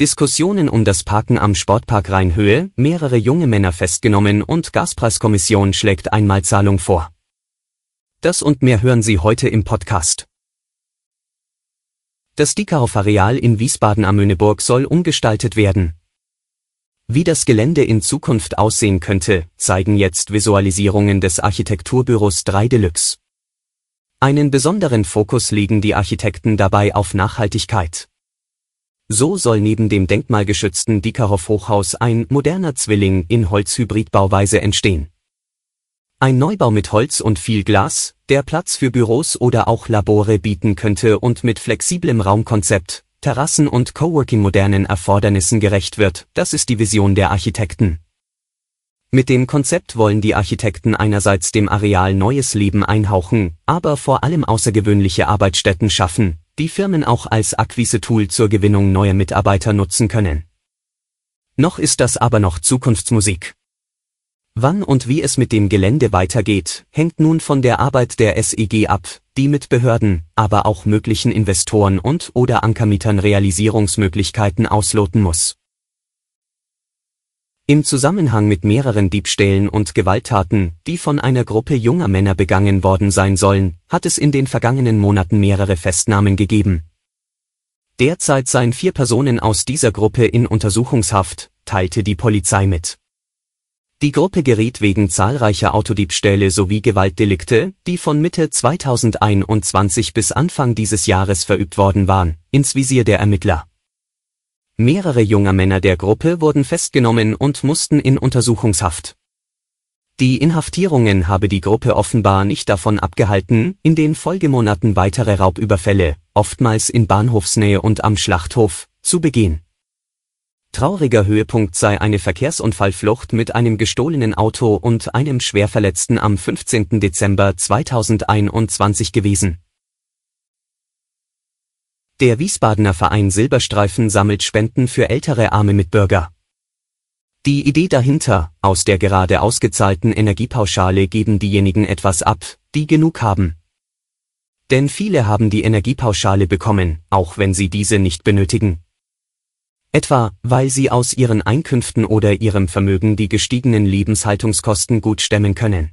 Diskussionen um das Parken am Sportpark Rheinhöhe, mehrere junge Männer festgenommen und Gaspreiskommission schlägt Einmalzahlung vor. Das und mehr hören Sie heute im Podcast. Das Diekerhof-Areal in Wiesbaden am Möhneburg soll umgestaltet werden. Wie das Gelände in Zukunft aussehen könnte, zeigen jetzt Visualisierungen des Architekturbüros 3 Deluxe. Einen besonderen Fokus legen die Architekten dabei auf Nachhaltigkeit. So soll neben dem denkmalgeschützten Diekerhoff Hochhaus ein moderner Zwilling in Holzhybridbauweise entstehen. Ein Neubau mit Holz und viel Glas, der Platz für Büros oder auch Labore bieten könnte und mit flexiblem Raumkonzept, Terrassen und Coworking modernen Erfordernissen gerecht wird, das ist die Vision der Architekten. Mit dem Konzept wollen die Architekten einerseits dem Areal neues Leben einhauchen, aber vor allem außergewöhnliche Arbeitsstätten schaffen, die Firmen auch als Akquise-Tool zur Gewinnung neuer Mitarbeiter nutzen können. Noch ist das aber noch Zukunftsmusik. Wann und wie es mit dem Gelände weitergeht, hängt nun von der Arbeit der SEG ab, die mit Behörden, aber auch möglichen Investoren und oder Ankermietern Realisierungsmöglichkeiten ausloten muss. Im Zusammenhang mit mehreren Diebstählen und Gewalttaten, die von einer Gruppe junger Männer begangen worden sein sollen, hat es in den vergangenen Monaten mehrere Festnahmen gegeben. Derzeit seien vier Personen aus dieser Gruppe in Untersuchungshaft, teilte die Polizei mit. Die Gruppe geriet wegen zahlreicher Autodiebstähle sowie Gewaltdelikte, die von Mitte 2021 bis Anfang dieses Jahres verübt worden waren, ins Visier der Ermittler. Mehrere junger Männer der Gruppe wurden festgenommen und mussten in Untersuchungshaft. Die Inhaftierungen habe die Gruppe offenbar nicht davon abgehalten, in den Folgemonaten weitere Raubüberfälle, oftmals in Bahnhofsnähe und am Schlachthof, zu begehen. Trauriger Höhepunkt sei eine Verkehrsunfallflucht mit einem gestohlenen Auto und einem Schwerverletzten am 15. Dezember 2021 gewesen der Wiesbadener Verein Silberstreifen sammelt Spenden für ältere arme Mitbürger. Die Idee dahinter, aus der gerade ausgezahlten Energiepauschale geben diejenigen etwas ab, die genug haben. Denn viele haben die Energiepauschale bekommen, auch wenn sie diese nicht benötigen. Etwa, weil sie aus ihren Einkünften oder ihrem Vermögen die gestiegenen Lebenshaltungskosten gut stemmen können.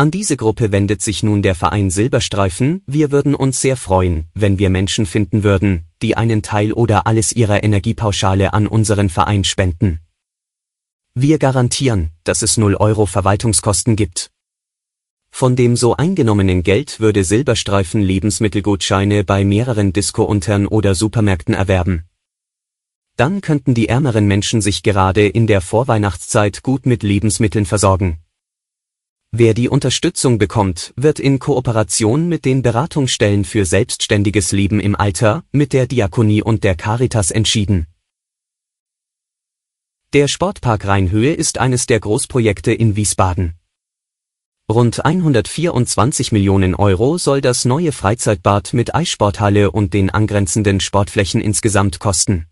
An diese Gruppe wendet sich nun der Verein Silberstreifen, wir würden uns sehr freuen, wenn wir Menschen finden würden, die einen Teil oder alles ihrer Energiepauschale an unseren Verein spenden. Wir garantieren, dass es 0 Euro Verwaltungskosten gibt. Von dem so eingenommenen Geld würde Silberstreifen Lebensmittelgutscheine bei mehreren Disco-Untern oder Supermärkten erwerben. Dann könnten die ärmeren Menschen sich gerade in der Vorweihnachtszeit gut mit Lebensmitteln versorgen. Wer die Unterstützung bekommt, wird in Kooperation mit den Beratungsstellen für selbstständiges Leben im Alter, mit der Diakonie und der Caritas entschieden. Der Sportpark Rheinhöhe ist eines der Großprojekte in Wiesbaden. Rund 124 Millionen Euro soll das neue Freizeitbad mit Eissporthalle und den angrenzenden Sportflächen insgesamt kosten.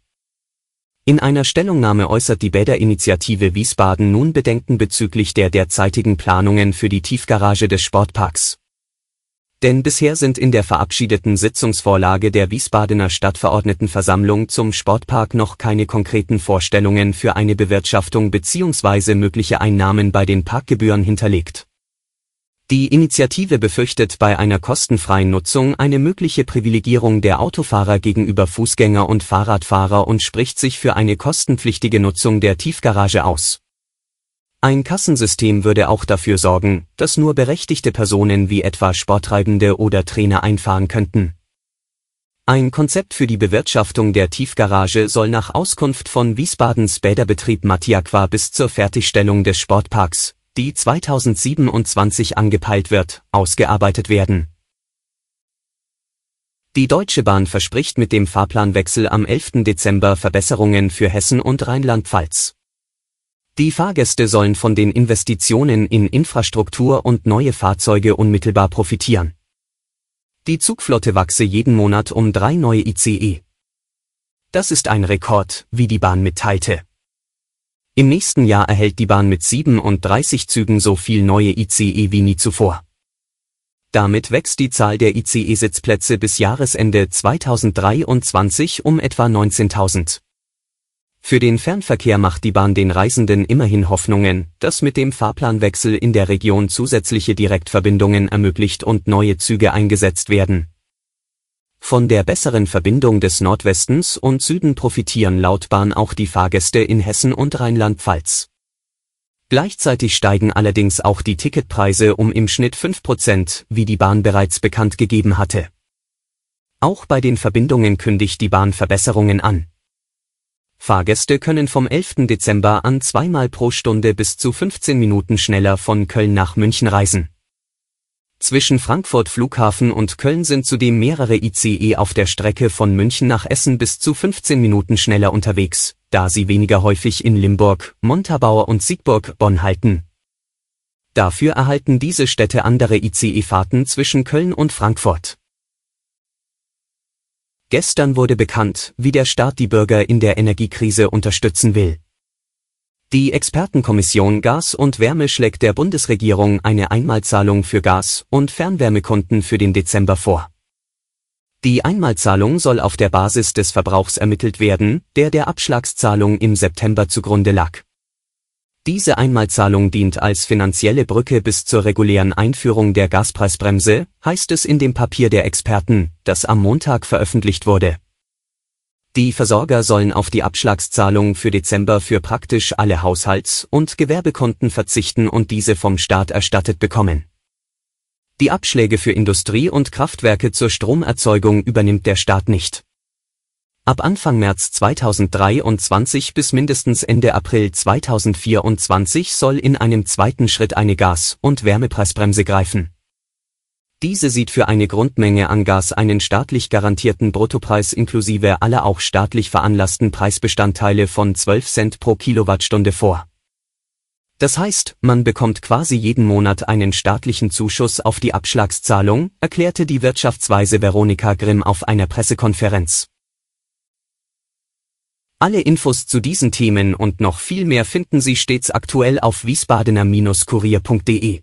In einer Stellungnahme äußert die Bäderinitiative Wiesbaden nun Bedenken bezüglich der derzeitigen Planungen für die Tiefgarage des Sportparks. Denn bisher sind in der verabschiedeten Sitzungsvorlage der Wiesbadener Stadtverordnetenversammlung zum Sportpark noch keine konkreten Vorstellungen für eine Bewirtschaftung bzw. mögliche Einnahmen bei den Parkgebühren hinterlegt die Initiative befürchtet bei einer kostenfreien Nutzung eine mögliche Privilegierung der Autofahrer gegenüber Fußgänger und Fahrradfahrer und spricht sich für eine kostenpflichtige Nutzung der Tiefgarage aus. Ein Kassensystem würde auch dafür sorgen, dass nur berechtigte Personen wie etwa Sporttreibende oder Trainer einfahren könnten. Ein Konzept für die Bewirtschaftung der Tiefgarage soll nach Auskunft von Wiesbadens Bäderbetrieb Matiaqua bis zur Fertigstellung des Sportparks die 2027 angepeilt wird, ausgearbeitet werden. Die Deutsche Bahn verspricht mit dem Fahrplanwechsel am 11. Dezember Verbesserungen für Hessen und Rheinland-Pfalz. Die Fahrgäste sollen von den Investitionen in Infrastruktur und neue Fahrzeuge unmittelbar profitieren. Die Zugflotte wachse jeden Monat um drei neue ICE. Das ist ein Rekord, wie die Bahn mitteilte. Im nächsten Jahr erhält die Bahn mit 37 Zügen so viel neue ICE wie nie zuvor. Damit wächst die Zahl der ICE-Sitzplätze bis Jahresende 2023 um etwa 19.000. Für den Fernverkehr macht die Bahn den Reisenden immerhin Hoffnungen, dass mit dem Fahrplanwechsel in der Region zusätzliche Direktverbindungen ermöglicht und neue Züge eingesetzt werden. Von der besseren Verbindung des Nordwestens und Süden profitieren laut Bahn auch die Fahrgäste in Hessen und Rheinland-Pfalz. Gleichzeitig steigen allerdings auch die Ticketpreise um im Schnitt 5%, wie die Bahn bereits bekannt gegeben hatte. Auch bei den Verbindungen kündigt die Bahn Verbesserungen an. Fahrgäste können vom 11. Dezember an zweimal pro Stunde bis zu 15 Minuten schneller von Köln nach München reisen. Zwischen Frankfurt Flughafen und Köln sind zudem mehrere ICE auf der Strecke von München nach Essen bis zu 15 Minuten schneller unterwegs da sie weniger häufig in Limburg, Montabaur und Siegburg-Bonn halten. Dafür erhalten diese Städte andere ICE-Fahrten zwischen Köln und Frankfurt. Gestern wurde bekannt, wie der Staat die Bürger in der Energiekrise unterstützen will. Die Expertenkommission Gas und Wärme schlägt der Bundesregierung eine Einmalzahlung für Gas- und Fernwärmekunden für den Dezember vor. Die Einmalzahlung soll auf der Basis des Verbrauchs ermittelt werden, der der Abschlagszahlung im September zugrunde lag. Diese Einmalzahlung dient als finanzielle Brücke bis zur regulären Einführung der Gaspreisbremse, heißt es in dem Papier der Experten, das am Montag veröffentlicht wurde. Die Versorger sollen auf die Abschlagszahlung für Dezember für praktisch alle Haushalts- und Gewerbekonten verzichten und diese vom Staat erstattet bekommen die Abschläge für Industrie und Kraftwerke zur Stromerzeugung übernimmt der Staat nicht. Ab Anfang März 2023 bis mindestens Ende April 2024 soll in einem zweiten Schritt eine Gas- und Wärmepreisbremse greifen. Diese sieht für eine Grundmenge an Gas einen staatlich garantierten Bruttopreis inklusive aller auch staatlich veranlassten Preisbestandteile von 12 Cent pro Kilowattstunde vor das heißt, man bekommt quasi jeden Monat einen staatlichen Zuschuss auf die Abschlagszahlung, erklärte die Wirtschaftsweise Veronika Grimm auf einer Pressekonferenz. Alle Infos zu diesen Themen und noch viel mehr finden Sie stets aktuell auf wiesbadener-kurier.de.